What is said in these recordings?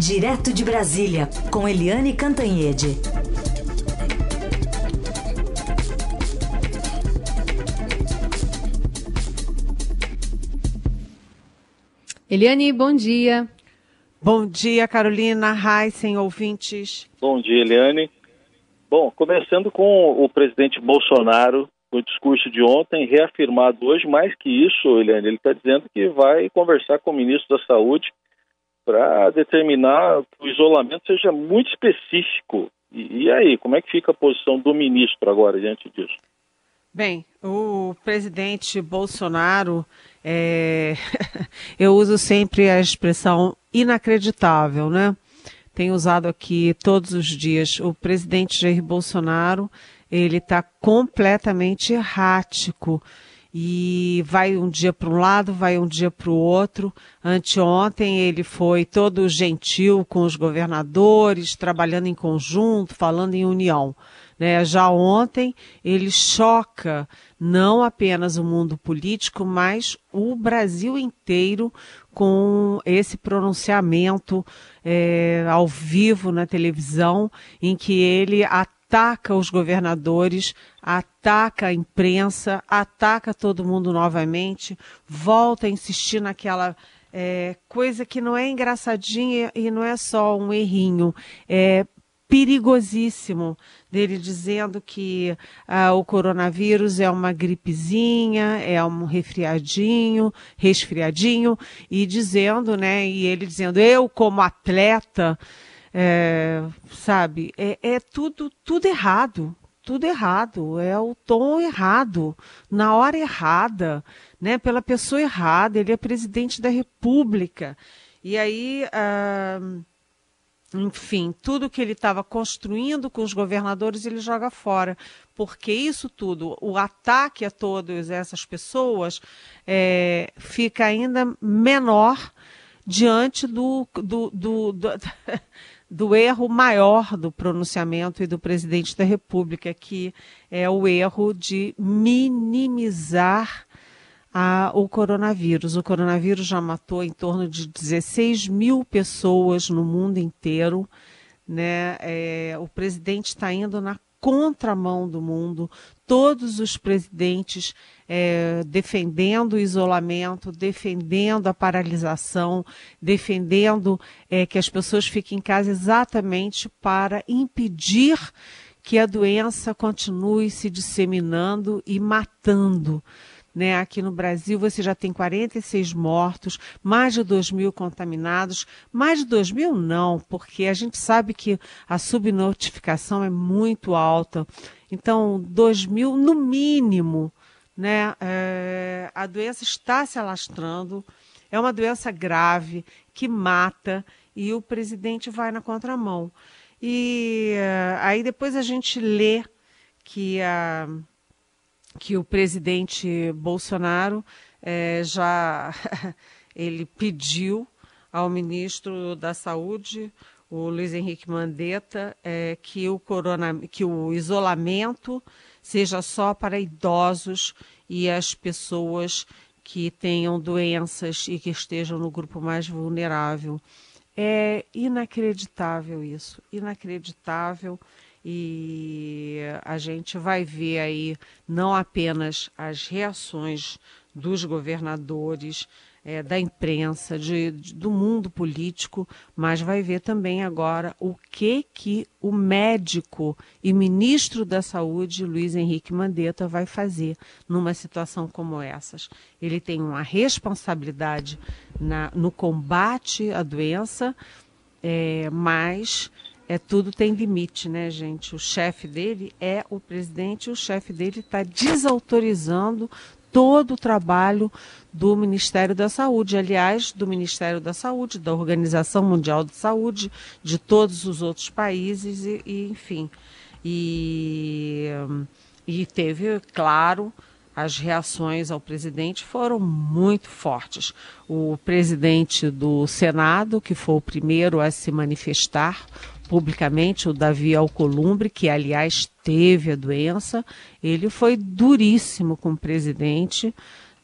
Direto de Brasília, com Eliane Cantanhede. Eliane, bom dia. Bom dia, Carolina, Heisen, ouvintes. Bom dia, Eliane. Bom, começando com o presidente Bolsonaro, o discurso de ontem, reafirmado hoje, mais que isso, Eliane, ele está dizendo que vai conversar com o ministro da Saúde para determinar que o isolamento seja muito específico. E, e, aí, como é que fica a posição do ministro agora diante disso? Bem, o presidente Bolsonaro, é... eu uso sempre a expressão inacreditável, né? Tenho usado aqui todos os dias. O presidente Jair Bolsonaro, ele está completamente errático e vai um dia para um lado, vai um dia para o outro. Anteontem ele foi todo gentil com os governadores, trabalhando em conjunto, falando em união. Né? Já ontem ele choca não apenas o mundo político, mas o Brasil inteiro com esse pronunciamento é, ao vivo na televisão, em que ele ataca os governadores, ataca a imprensa, ataca todo mundo novamente, volta a insistir naquela é, coisa que não é engraçadinha e não é só um errinho, é perigosíssimo dele dizendo que ah, o coronavírus é uma gripezinha, é um resfriadinho, resfriadinho, e dizendo, né, e ele dizendo, eu como atleta, é, sabe, é, é tudo, tudo errado, tudo errado, é o tom errado, na hora errada, né, pela pessoa errada, ele é presidente da república, e aí... Ah, enfim, tudo que ele estava construindo com os governadores, ele joga fora. Porque isso tudo, o ataque a todas essas pessoas, é, fica ainda menor diante do, do, do, do, do erro maior do pronunciamento e do presidente da República, que é o erro de minimizar a, o coronavírus. O coronavírus já matou em torno de 16 mil pessoas no mundo inteiro. Né? É, o presidente está indo na contramão do mundo, todos os presidentes é, defendendo o isolamento, defendendo a paralisação, defendendo é, que as pessoas fiquem em casa exatamente para impedir que a doença continue se disseminando e matando. Né? Aqui no Brasil você já tem 46 mortos, mais de 2 mil contaminados. Mais de 2 mil não, porque a gente sabe que a subnotificação é muito alta. Então, 2 mil no mínimo. Né? É, a doença está se alastrando, é uma doença grave que mata e o presidente vai na contramão. E uh, aí depois a gente lê que a. Que o presidente Bolsonaro é, já ele pediu ao ministro da Saúde, o Luiz Henrique Mandetta, é, que, o corona, que o isolamento seja só para idosos e as pessoas que tenham doenças e que estejam no grupo mais vulnerável. É inacreditável isso, inacreditável e a gente vai ver aí não apenas as reações dos governadores, é, da imprensa, de, de, do mundo político, mas vai ver também agora o que que o médico e ministro da Saúde, Luiz Henrique Mandetta, vai fazer numa situação como essas. Ele tem uma responsabilidade na, no combate à doença, é, mas é tudo tem limite, né, gente? O chefe dele é o presidente, o chefe dele está desautorizando todo o trabalho do Ministério da Saúde, aliás, do Ministério da Saúde, da Organização Mundial de Saúde, de todos os outros países, e, e enfim. E, e teve, claro, as reações ao presidente foram muito fortes. O presidente do Senado, que foi o primeiro a se manifestar, publicamente o Davi Alcolumbre, que aliás teve a doença, ele foi duríssimo com o presidente,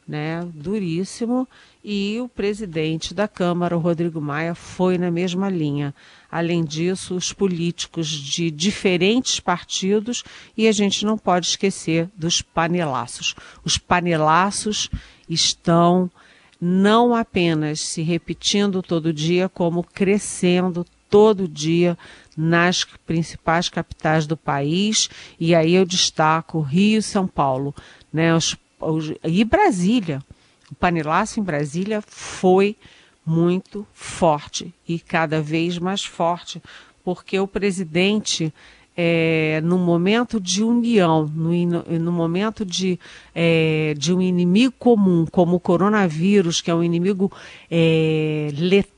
né? Duríssimo. e o presidente da Câmara, o Rodrigo Maia, foi na mesma linha. Além disso, os políticos de diferentes partidos e a gente não pode esquecer dos panelaços. Os panelaços estão não apenas se repetindo todo dia, como crescendo todo dia nas principais capitais do país. E aí eu destaco Rio e São Paulo, né? Os, os, e Brasília. O panelaço em Brasília foi muito forte e cada vez mais forte, porque o presidente, é, no momento de união, no, no momento de, é, de um inimigo comum, como o coronavírus, que é um inimigo é, letal,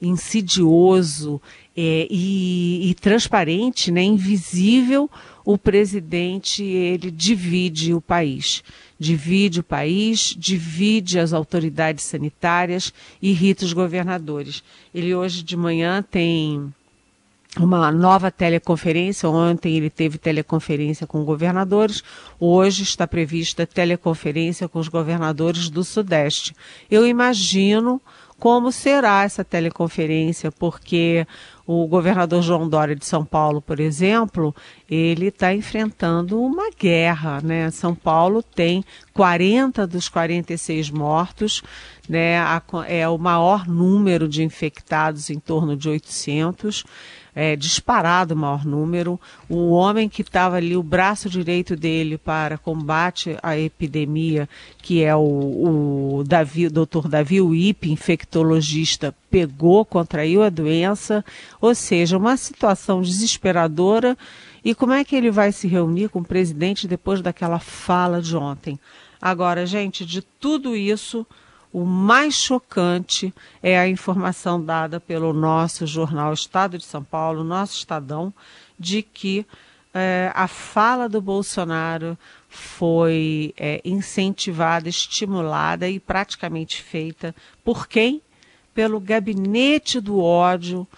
insidioso é, e, e transparente, né, invisível, o presidente ele divide o país divide o país, divide as autoridades sanitárias, irrita os governadores. Ele hoje de manhã tem uma nova teleconferência. Ontem ele teve teleconferência com governadores, hoje está prevista teleconferência com os governadores do Sudeste. Eu imagino como será essa teleconferência, porque o governador João Dória de São Paulo, por exemplo, ele está enfrentando uma guerra, né? São Paulo tem 40 dos 46 mortos, né? É o maior número de infectados, em torno de 800 é, disparado o maior número. O homem que estava ali, o braço direito dele para combate à epidemia, que é o, o Davi, doutor Davi Uip, infectologista, pegou, contraiu a doença, ou seja, uma situação desesperadora. E como é que ele vai se reunir com o presidente depois daquela fala de ontem? Agora, gente, de tudo isso, o mais chocante é a informação dada pelo nosso jornal Estado de São Paulo, nosso Estadão, de que é, a fala do Bolsonaro foi é, incentivada, estimulada e praticamente feita por quem? Pelo gabinete do ódio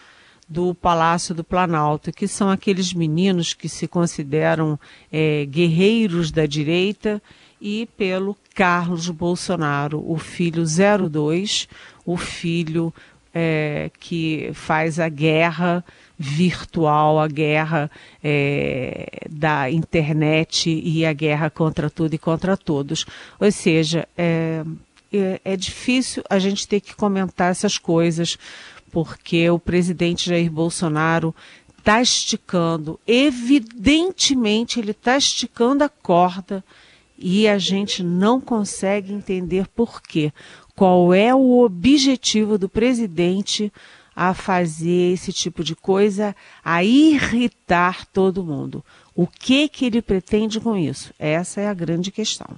do Palácio do Planalto, que são aqueles meninos que se consideram é, guerreiros da direita e pelo Carlos Bolsonaro, o filho 02, o filho é, que faz a guerra virtual, a guerra é, da internet e a guerra contra tudo e contra todos. Ou seja, é, é, é difícil a gente ter que comentar essas coisas, porque o presidente Jair Bolsonaro está esticando, evidentemente ele está esticando a corda e a gente não consegue entender por quê. Qual é o objetivo do presidente a fazer esse tipo de coisa, a irritar todo mundo? O que que ele pretende com isso? Essa é a grande questão.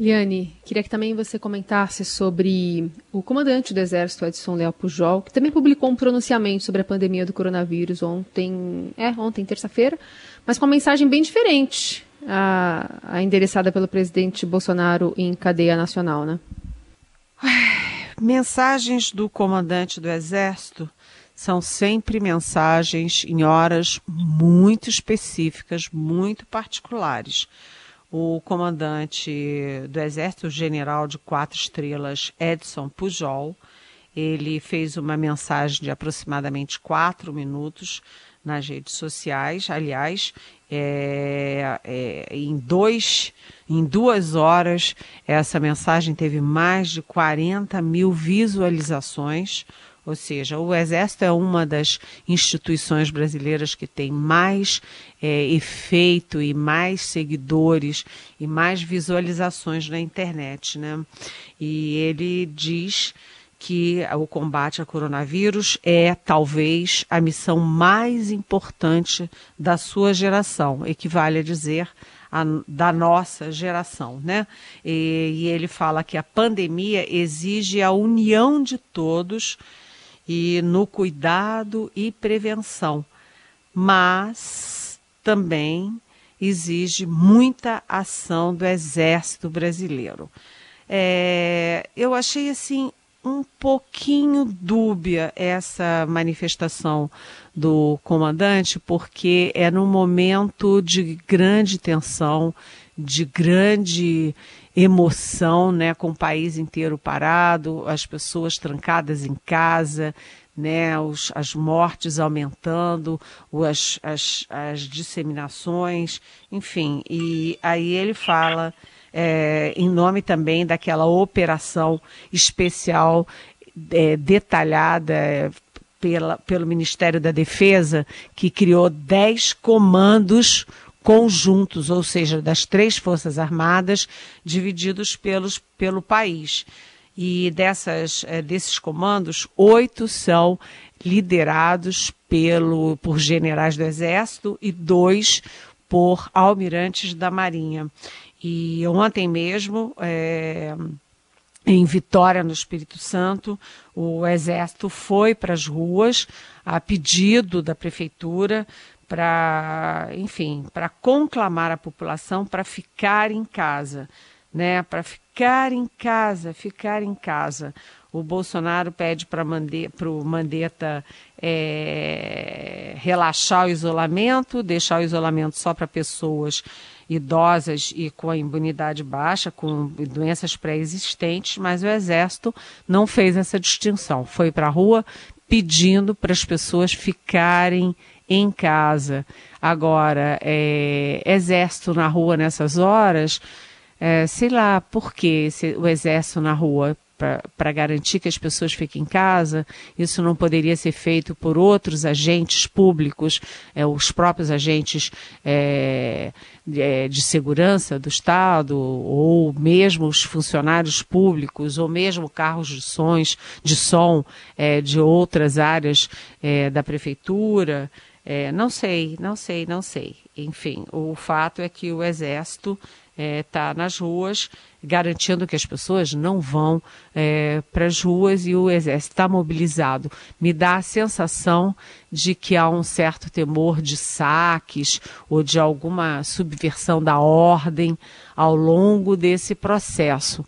Liane, queria que também você comentasse sobre o comandante do Exército, Edson Leal Pujol, que também publicou um pronunciamento sobre a pandemia do coronavírus ontem, é, ontem, terça-feira, mas com uma mensagem bem diferente a, a endereçada pelo presidente Bolsonaro em cadeia nacional, né? Mensagens do comandante do Exército são sempre mensagens em horas muito específicas, muito particulares. O comandante do Exército, o general de quatro estrelas, Edson Pujol, ele fez uma mensagem de aproximadamente quatro minutos nas redes sociais. Aliás, é, é, em, dois, em duas horas, essa mensagem teve mais de 40 mil visualizações. Ou seja, o Exército é uma das instituições brasileiras que tem mais é, efeito e mais seguidores e mais visualizações na internet. Né? E ele diz que o combate ao coronavírus é talvez a missão mais importante da sua geração, equivale a dizer a, da nossa geração, né? E, e ele fala que a pandemia exige a união de todos e no cuidado e prevenção, mas também exige muita ação do Exército Brasileiro. É, eu achei assim um pouquinho dúbia essa manifestação do comandante, porque é num momento de grande tensão, de grande emoção, né, com o país inteiro parado, as pessoas trancadas em casa, né, os, as mortes aumentando, as, as, as disseminações, enfim. E aí ele fala é, em nome também daquela operação especial é, detalhada pela, pelo Ministério da Defesa, que criou dez comandos conjuntos, ou seja, das três Forças Armadas, divididos pelos, pelo país. E dessas, é, desses comandos, oito são liderados pelo, por generais do Exército e dois por almirantes da Marinha. E ontem mesmo, é, em Vitória, no Espírito Santo, o Exército foi para as ruas a pedido da prefeitura para, enfim, para conclamar a população para ficar em casa, né? Para ficar em casa, ficar em casa. O Bolsonaro pede para o Mandetta é, relaxar o isolamento, deixar o isolamento só para pessoas idosas e com a imunidade baixa, com doenças pré-existentes, mas o Exército não fez essa distinção. Foi para a rua pedindo para as pessoas ficarem em casa. Agora, é, Exército na rua nessas horas, é, sei lá por que o Exército na rua para garantir que as pessoas fiquem em casa. Isso não poderia ser feito por outros agentes públicos, é, os próprios agentes é, é, de segurança do Estado, ou mesmo os funcionários públicos, ou mesmo carros de, sons, de som é, de outras áreas é, da prefeitura. É, não sei, não sei, não sei. Enfim, o fato é que o Exército está é, nas ruas, garantindo que as pessoas não vão é, para as ruas e o exército está mobilizado. Me dá a sensação de que há um certo temor de saques ou de alguma subversão da ordem ao longo desse processo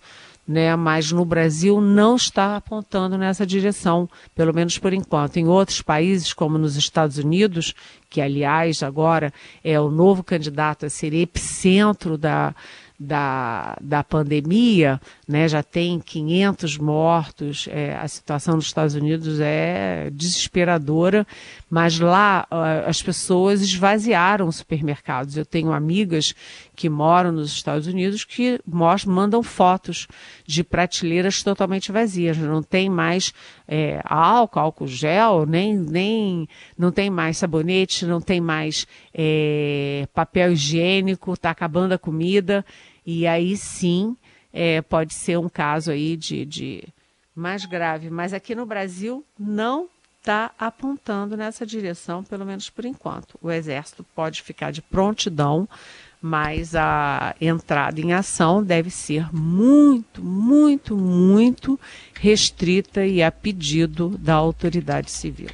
né? Mas no Brasil não está apontando nessa direção, pelo menos por enquanto. Em outros países, como nos Estados Unidos, que aliás agora é o novo candidato a ser epicentro da da, da pandemia, né, já tem 500 mortos, é, a situação nos Estados Unidos é desesperadora, mas lá uh, as pessoas esvaziaram os supermercados. Eu tenho amigas que moram nos Estados Unidos que mostram, mandam fotos de prateleiras totalmente vazias, não tem mais é, álcool, álcool gel, nem, nem não tem mais sabonete, não tem mais é, papel higiênico, está acabando a comida. E aí sim é, pode ser um caso aí de, de mais grave. Mas aqui no Brasil não está apontando nessa direção, pelo menos por enquanto. O Exército pode ficar de prontidão, mas a entrada em ação deve ser muito, muito, muito restrita e a pedido da autoridade civil.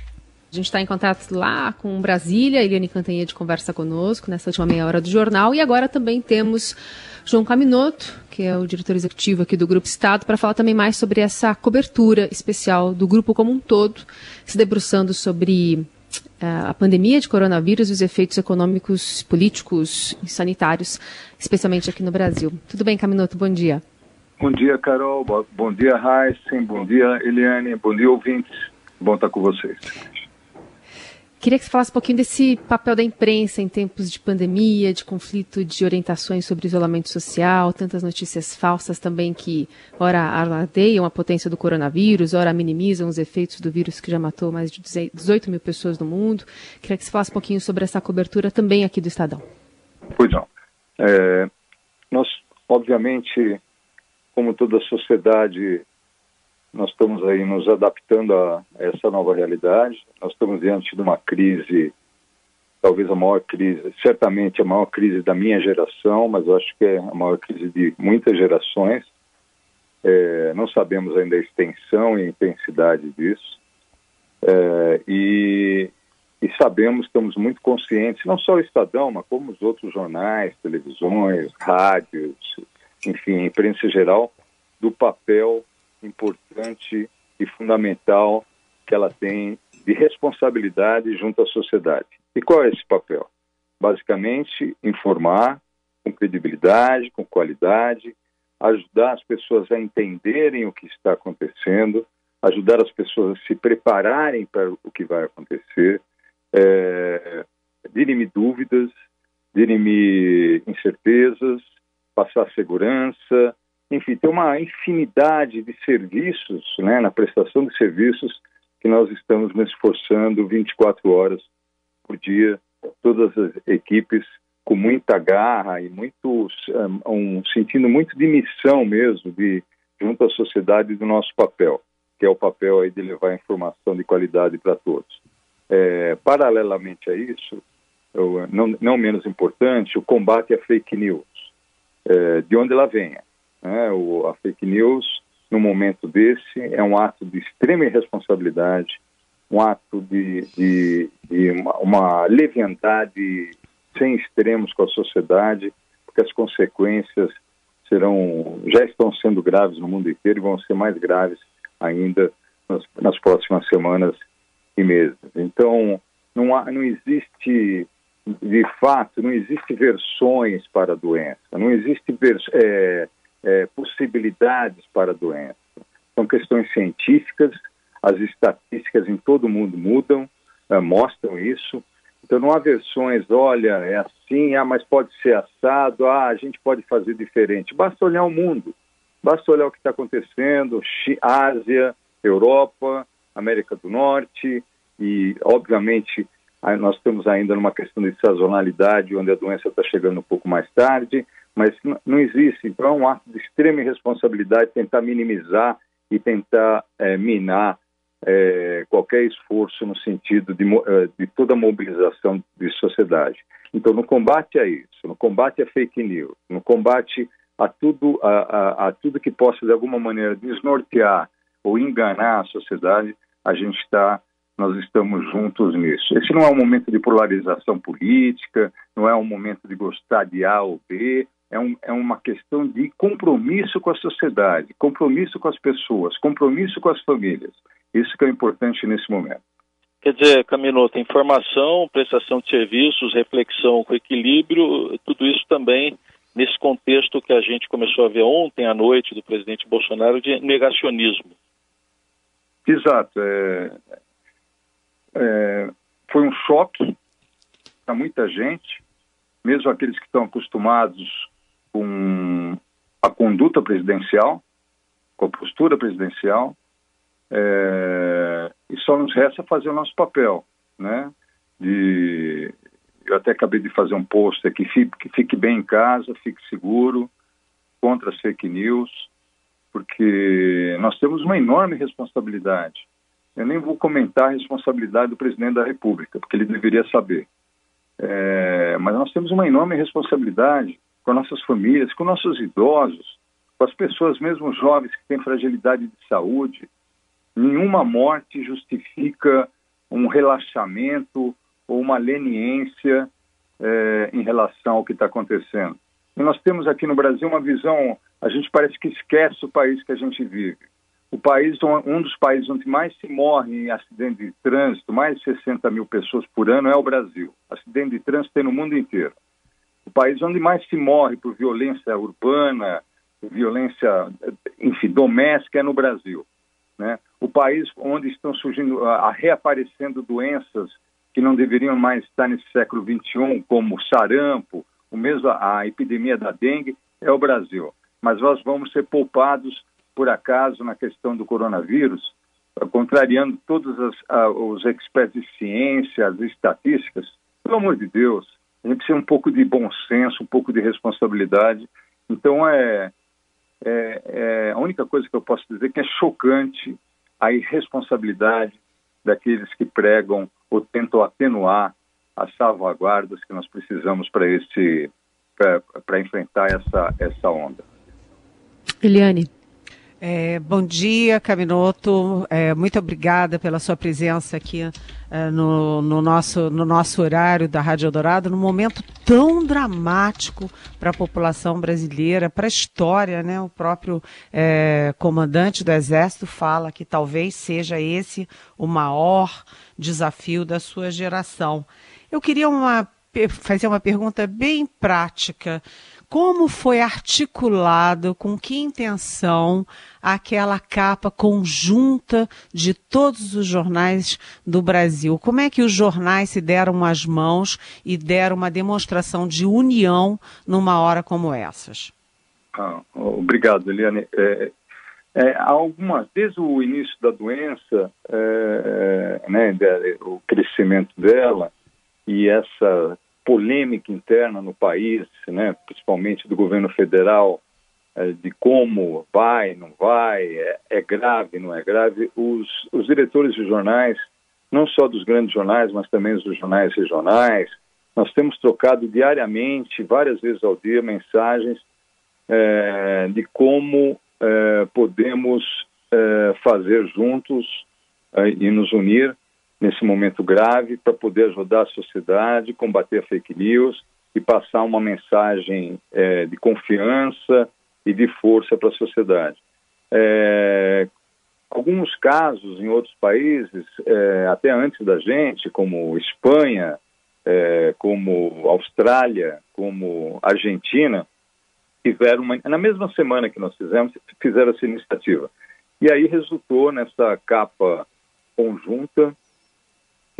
A gente está em contato lá com Brasília, Eliane Cantanhede conversa conosco nessa última meia hora do jornal e agora também temos João Caminoto, que é o diretor executivo aqui do Grupo Estado, para falar também mais sobre essa cobertura especial do grupo como um todo, se debruçando sobre uh, a pandemia de coronavírus e os efeitos econômicos, políticos e sanitários, especialmente aqui no Brasil. Tudo bem, Caminoto? Bom dia. Bom dia, Carol. Bom dia, Heisen. Bom dia, Eliane. Bom dia, ouvintes. Bom estar com vocês. Queria que você falasse um pouquinho desse papel da imprensa em tempos de pandemia, de conflito de orientações sobre isolamento social, tantas notícias falsas também que, ora, alardeiam a potência do coronavírus, ora, minimizam os efeitos do vírus que já matou mais de 18 mil pessoas no mundo. Queria que você falasse um pouquinho sobre essa cobertura também aqui do Estadão. Pois não. É, nós, obviamente, como toda sociedade nós estamos aí nos adaptando a essa nova realidade. Nós estamos diante de uma crise, talvez a maior crise, certamente a maior crise da minha geração, mas eu acho que é a maior crise de muitas gerações. É, não sabemos ainda a extensão e a intensidade disso. É, e, e sabemos, estamos muito conscientes, não só o Estadão, mas como os outros jornais, televisões, rádios, enfim, imprensa geral, do papel importante e fundamental que ela tem de responsabilidade junto à sociedade. E qual é esse papel? Basicamente, informar com credibilidade, com qualidade, ajudar as pessoas a entenderem o que está acontecendo, ajudar as pessoas a se prepararem para o que vai acontecer, é, dirimir dúvidas, dirimir incertezas, passar segurança, enfim, tem uma infinidade de serviços, né, na prestação de serviços que nós estamos nos esforçando 24 horas por dia, todas as equipes com muita garra e muito um, um, sentindo muito de missão mesmo de junto à sociedade do nosso papel, que é o papel aí de levar informação de qualidade para todos. É, paralelamente a isso, eu, não, não, menos importante, o combate à fake news, é, de onde ela venha. Né? O, a fake news, no momento desse, é um ato de extrema irresponsabilidade, um ato de, de, de uma, uma leviandade sem extremos com a sociedade, porque as consequências serão já estão sendo graves no mundo inteiro e vão ser mais graves ainda nas, nas próximas semanas e meses. Então, não, há, não existe, de fato, não existe versões para a doença, não existe é, é, possibilidades para a doença. São questões científicas, as estatísticas em todo o mundo mudam, é, mostram isso. Então não há versões, olha, é assim, ah, mas pode ser assado, ah, a gente pode fazer diferente. Basta olhar o mundo, basta olhar o que está acontecendo, Ásia, Europa, América do Norte e, obviamente, nós estamos ainda numa questão de sazonalidade, onde a doença está chegando um pouco mais tarde, mas não existe. Então é um ato de extrema irresponsabilidade tentar minimizar e tentar é, minar é, qualquer esforço no sentido de, é, de toda a mobilização de sociedade. Então, no combate a isso, no combate a fake news, no combate a tudo, a, a, a tudo que possa, de alguma maneira, desnortear ou enganar a sociedade, a gente está nós estamos juntos nisso. Esse não é um momento de polarização política, não é um momento de gostar de A ou B, é, um, é uma questão de compromisso com a sociedade, compromisso com as pessoas, compromisso com as famílias. Isso que é importante nesse momento. Quer dizer, Caminoto, informação, prestação de serviços, reflexão com equilíbrio, tudo isso também nesse contexto que a gente começou a ver ontem à noite do presidente Bolsonaro de negacionismo. Exato. É, é, foi um choque para muita gente, mesmo aqueles que estão acostumados com a conduta presidencial, com a postura presidencial, é, e só nos resta fazer o nosso papel, né? De, eu até acabei de fazer um post aqui, fique, que fique bem em casa, fique seguro, contra as fake news, porque nós temos uma enorme responsabilidade. Eu nem vou comentar a responsabilidade do presidente da República, porque ele deveria saber. É, mas nós temos uma enorme responsabilidade com nossas famílias, com nossos idosos, com as pessoas mesmo jovens que têm fragilidade de saúde, nenhuma morte justifica um relaxamento ou uma leniência é, em relação ao que está acontecendo. E nós temos aqui no Brasil uma visão, a gente parece que esquece o país que a gente vive. O país, um dos países onde mais se morre em acidente de trânsito, mais de 60 mil pessoas por ano, é o Brasil. Acidente de trânsito tem no mundo inteiro. O país onde mais se morre por violência urbana, violência, enfim, doméstica é no Brasil. Né? O país onde estão surgindo, a, reaparecendo doenças que não deveriam mais estar nesse século XXI, como sarampo, o mesmo a epidemia da dengue, é o Brasil. Mas nós vamos ser poupados, por acaso, na questão do coronavírus, contrariando todos as, os experts de ciência, as estatísticas. Pelo amor de Deus, a gente precisa um pouco de bom senso, um pouco de responsabilidade. Então, é, é, é, a única coisa que eu posso dizer é que é chocante a irresponsabilidade daqueles que pregam ou tentam atenuar as salvaguardas que nós precisamos para esse para enfrentar essa essa onda. Eliane. É, bom dia, Caminoto. É, muito obrigada pela sua presença aqui é, no, no, nosso, no nosso horário da Rádio Eldorado, num momento tão dramático para a população brasileira, para a história. Né? O próprio é, comandante do Exército fala que talvez seja esse o maior desafio da sua geração. Eu queria uma, fazer uma pergunta bem prática como foi articulado, com que intenção aquela capa conjunta de todos os jornais do Brasil? Como é que os jornais se deram as mãos e deram uma demonstração de união numa hora como essas? Ah, obrigado, Eliane. É, é, algumas, desde o início da doença, é, é né, o crescimento dela e essa polêmica interna no país, né, principalmente do governo federal, é, de como vai, não vai, é, é, grave, não é grave. Os, os diretores de jornais, não só dos grandes jornais, mas também dos jornais regionais, nós temos trocado diariamente, várias vezes ao dia, mensagens é, de como é, podemos é, fazer juntos e nos unir nesse momento grave para poder ajudar a sociedade, combater a fake news e passar uma mensagem é, de confiança e de força para a sociedade. É, alguns casos em outros países, é, até antes da gente, como Espanha, é, como Austrália, como Argentina, tiveram uma, na mesma semana que nós fizemos, fizeram essa iniciativa. E aí resultou nessa capa conjunta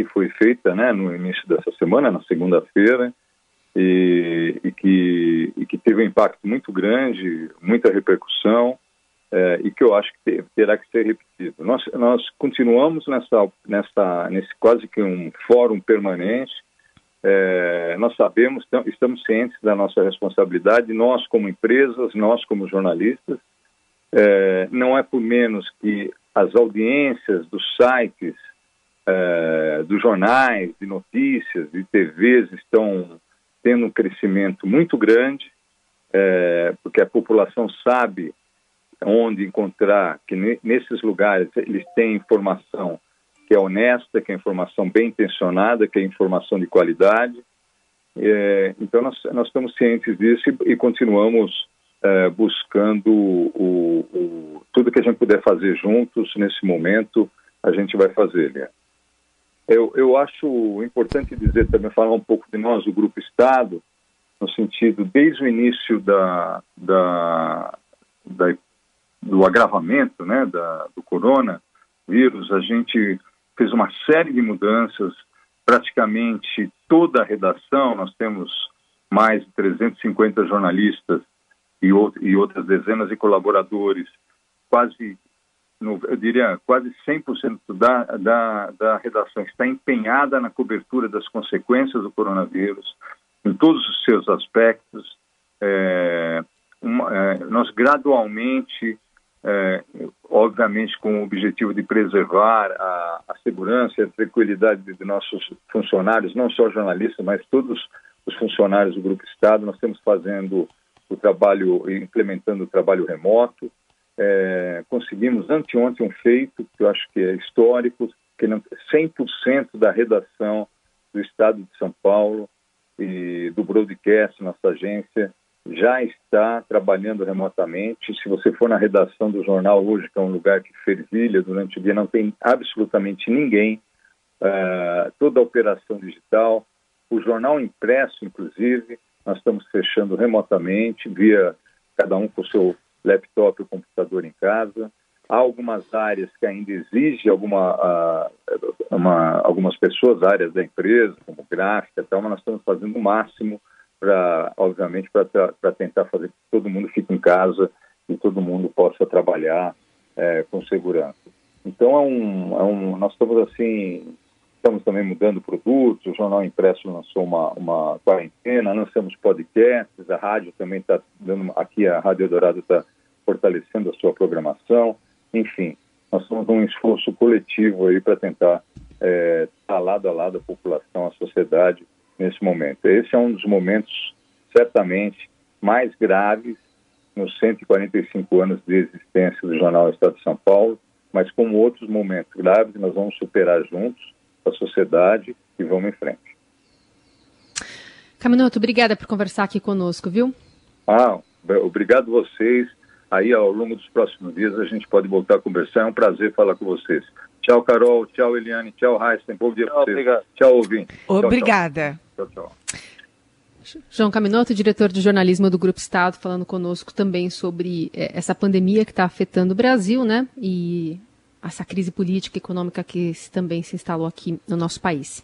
que foi feita né, no início dessa semana, na segunda-feira, e, e, que, e que teve um impacto muito grande, muita repercussão, é, e que eu acho que terá que ser repetido. Nós, nós continuamos nessa, nessa, nesse quase que um fórum permanente, é, nós sabemos, estamos cientes da nossa responsabilidade, nós como empresas, nós como jornalistas, é, não é por menos que as audiências dos sites é, dos jornais, de notícias, de TVs estão tendo um crescimento muito grande, é, porque a população sabe onde encontrar, que nesses lugares eles têm informação que é honesta, que é informação bem intencionada, que é informação de qualidade. É, então nós, nós estamos cientes disso e, e continuamos é, buscando o, o, tudo que a gente puder fazer juntos nesse momento, a gente vai fazer, Lia. Eu, eu acho importante dizer também, falar um pouco de nós, o Grupo Estado, no sentido, desde o início da, da, da do agravamento né, da, do coronavírus, a gente fez uma série de mudanças, praticamente toda a redação, nós temos mais de 350 jornalistas e, e outras dezenas de colaboradores, quase no, eu diria, quase 100% da, da, da redação está empenhada na cobertura das consequências do coronavírus, em todos os seus aspectos. É, uma, é, nós gradualmente, é, obviamente com o objetivo de preservar a, a segurança e a tranquilidade de, de nossos funcionários, não só jornalistas, mas todos os funcionários do Grupo Estado, nós estamos fazendo o trabalho, implementando o trabalho remoto, é, conseguimos anteontem um feito que eu acho que é histórico, que 100% da redação do Estado de São Paulo e do broadcast, nossa agência, já está trabalhando remotamente. Se você for na redação do jornal hoje, que é um lugar que fervilha durante o dia, não tem absolutamente ninguém. Uh, toda a operação digital, o jornal impresso, inclusive, nós estamos fechando remotamente, via cada um com o seu laptop ou computador em casa. Há algumas áreas que ainda exigem alguma, uh, uma, algumas pessoas, áreas da empresa, como gráfica tal, mas nós estamos fazendo o máximo para, obviamente, para tentar fazer que todo mundo fique em casa e todo mundo possa trabalhar é, com segurança. Então, é um, é um, nós estamos assim, estamos também mudando produtos, o Jornal Impresso lançou uma, uma quarentena, lançamos podcasts, a rádio também está dando, aqui a Rádio Dourado está fortalecendo a sua programação, enfim, nós somos um esforço coletivo aí para tentar é, estar lado a lado a população, a sociedade nesse momento. Esse é um dos momentos certamente mais graves nos 145 anos de existência do Jornal Estado de São Paulo, mas como outros momentos graves, nós vamos superar juntos a sociedade e vamos em frente. Caminoto, obrigada por conversar aqui conosco, viu? Ah, obrigado vocês. Aí, ao longo dos próximos dias, a gente pode voltar a conversar. É um prazer falar com vocês. Tchau, Carol. Tchau, Eliane. Tchau, Raíssa. Bom dia para vocês. Obrigado. Tchau, ouvinte. Obrigada. Tchau, tchau. João Caminoto, diretor de jornalismo do Grupo Estado, falando conosco também sobre é, essa pandemia que está afetando o Brasil, né? E essa crise política e econômica que também se instalou aqui no nosso país.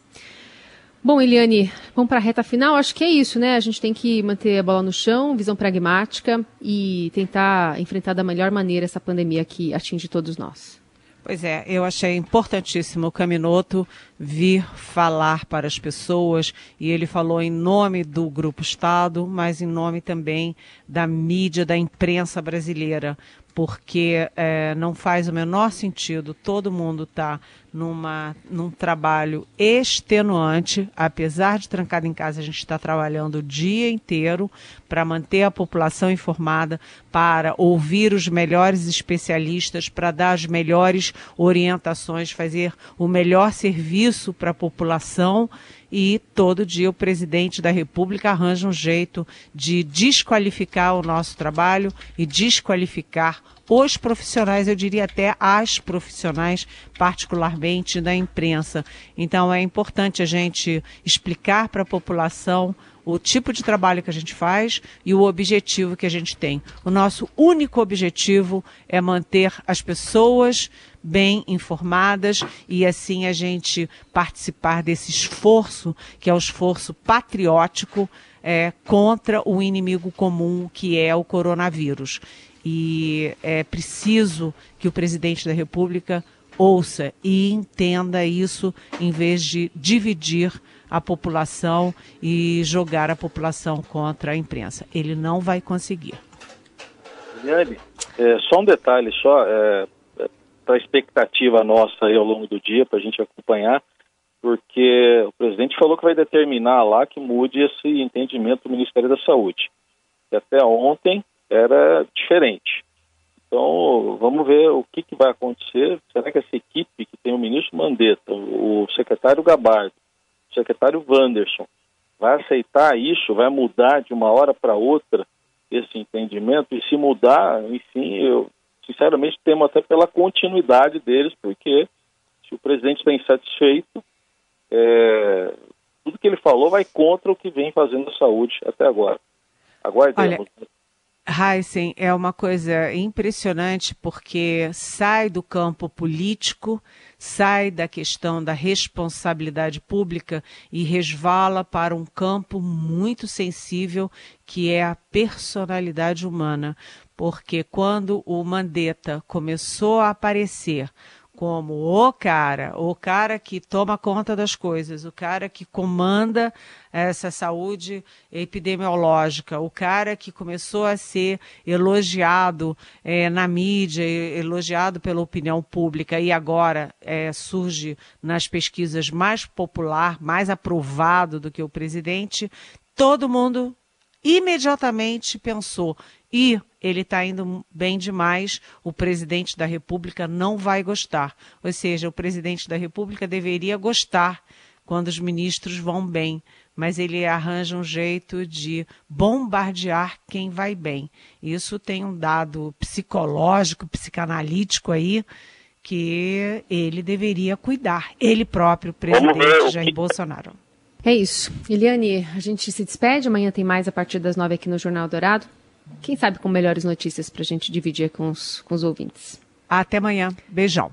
Bom, Eliane, vamos para a reta final. Acho que é isso, né? A gente tem que manter a bola no chão, visão pragmática e tentar enfrentar da melhor maneira essa pandemia que atinge todos nós. Pois é, eu achei importantíssimo o Caminoto vir falar para as pessoas e ele falou em nome do Grupo Estado, mas em nome também da mídia, da imprensa brasileira, porque é, não faz o menor sentido todo mundo estar tá numa, num trabalho extenuante, apesar de trancado em casa, a gente está trabalhando o dia inteiro para manter a população informada, para ouvir os melhores especialistas, para dar as melhores orientações, fazer o melhor serviço para a população e todo dia o presidente da República arranja um jeito de desqualificar o nosso trabalho e desqualificar os profissionais, eu diria até as profissionais, particularmente da imprensa. Então é importante a gente explicar para a população o tipo de trabalho que a gente faz e o objetivo que a gente tem. O nosso único objetivo é manter as pessoas bem informadas e assim a gente participar desse esforço, que é o esforço patriótico é, contra o inimigo comum que é o coronavírus. E é preciso que o presidente da República ouça e entenda isso em vez de dividir a população e jogar a população contra a imprensa. Ele não vai conseguir. Eliane, é, só um detalhe, só é, é para a expectativa nossa aí ao longo do dia, para a gente acompanhar, porque o presidente falou que vai determinar lá que mude esse entendimento do Ministério da Saúde. Que até ontem era diferente. Então, vamos ver o que, que vai acontecer. Será que essa equipe que tem o ministro Mandetta, o secretário Gabardo, o secretário Wanderson, vai aceitar isso, vai mudar de uma hora para outra esse entendimento? E se mudar, enfim, eu sinceramente temo até pela continuidade deles, porque se o presidente está insatisfeito, é, tudo que ele falou vai contra o que vem fazendo a saúde até agora. Aguardemos. Olha, Heisen é uma coisa impressionante porque sai do campo político, sai da questão da responsabilidade pública e resvala para um campo muito sensível que é a personalidade humana. Porque quando o Mandetta começou a aparecer como o cara, o cara que toma conta das coisas, o cara que comanda essa saúde epidemiológica, o cara que começou a ser elogiado é, na mídia, elogiado pela opinião pública e agora é, surge nas pesquisas mais popular, mais aprovado do que o presidente, todo mundo imediatamente pensou: e ele está indo bem demais, o presidente da República não vai gostar. Ou seja, o presidente da República deveria gostar quando os ministros vão bem, mas ele arranja um jeito de bombardear quem vai bem. Isso tem um dado psicológico, psicanalítico aí, que ele deveria cuidar, ele próprio, presidente Jair Bolsonaro. É isso. Eliane, a gente se despede. Amanhã tem mais a partir das nove aqui no Jornal Dourado. Quem sabe com melhores notícias para a gente dividir com os, com os ouvintes. Até amanhã. Beijão.